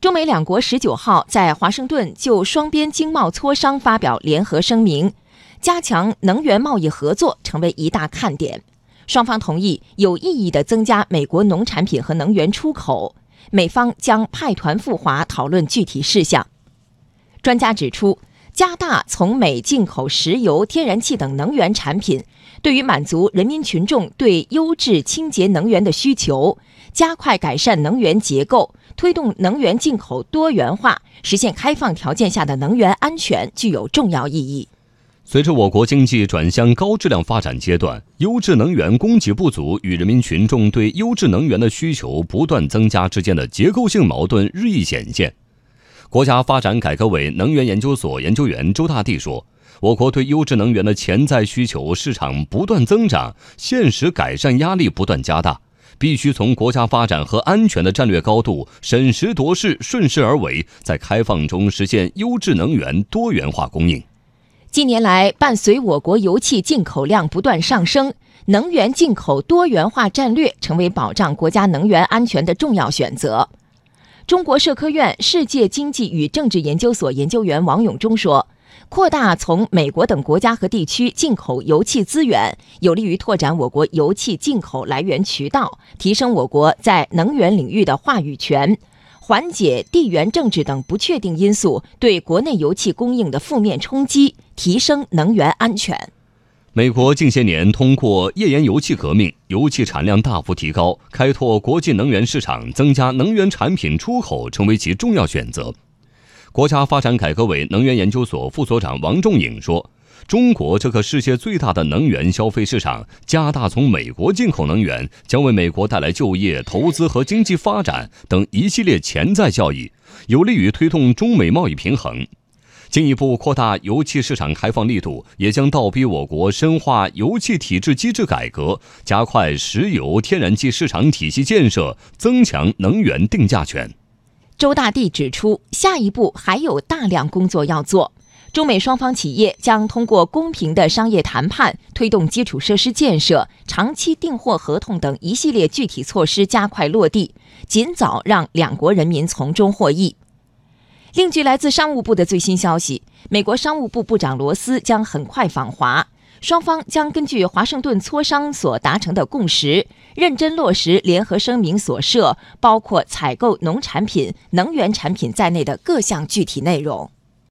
中美两国十九号在华盛顿就双边经贸磋商发表联合声明，加强能源贸易合作成为一大看点。双方同意有意义地增加美国农产品和能源出口，美方将派团赴华讨论具体事项。专家指出，加大从美进口石油、天然气等能源产品，对于满足人民群众对优质清洁能源的需求，加快改善能源结构。推动能源进口多元化，实现开放条件下的能源安全，具有重要意义。随着我国经济转向高质量发展阶段，优质能源供给不足与人民群众对优质能源的需求不断增加之间的结构性矛盾日益显现。国家发展改革委能源研究所研究员周大地说：“我国对优质能源的潜在需求市场不断增长，现实改善压力不断加大。”必须从国家发展和安全的战略高度审时度势、顺势而为，在开放中实现优质能源多元化供应。近年来，伴随我国油气进口量不断上升，能源进口多元化战略成为保障国家能源安全的重要选择。中国社科院世界经济与政治研究所研究员王永忠说。扩大从美国等国家和地区进口油气资源，有利于拓展我国油气进口来源渠道，提升我国在能源领域的话语权，缓解地缘政治等不确定因素对国内油气供应的负面冲击，提升能源安全。美国近些年通过页岩油气革命，油气产量大幅提高，开拓国际能源市场，增加能源产品出口成为其重要选择。国家发展改革委能源研究所副所长王仲颖说：“中国这个世界最大的能源消费市场，加大从美国进口能源，将为美国带来就业、投资和经济发展等一系列潜在效益，有利于推动中美贸易平衡。进一步扩大油气市场开放力度，也将倒逼我国深化油气体制机制改革，加快石油、天然气市场体系建设，增强能源定价权。”周大地指出，下一步还有大量工作要做。中美双方企业将通过公平的商业谈判，推动基础设施建设、长期订货合同等一系列具体措施加快落地，尽早让两国人民从中获益。另据来自商务部的最新消息，美国商务部部长罗斯将很快访华。双方将根据华盛顿磋商所达成的共识，认真落实联合声明所涉包括采购农产品、能源产品在内的各项具体内容。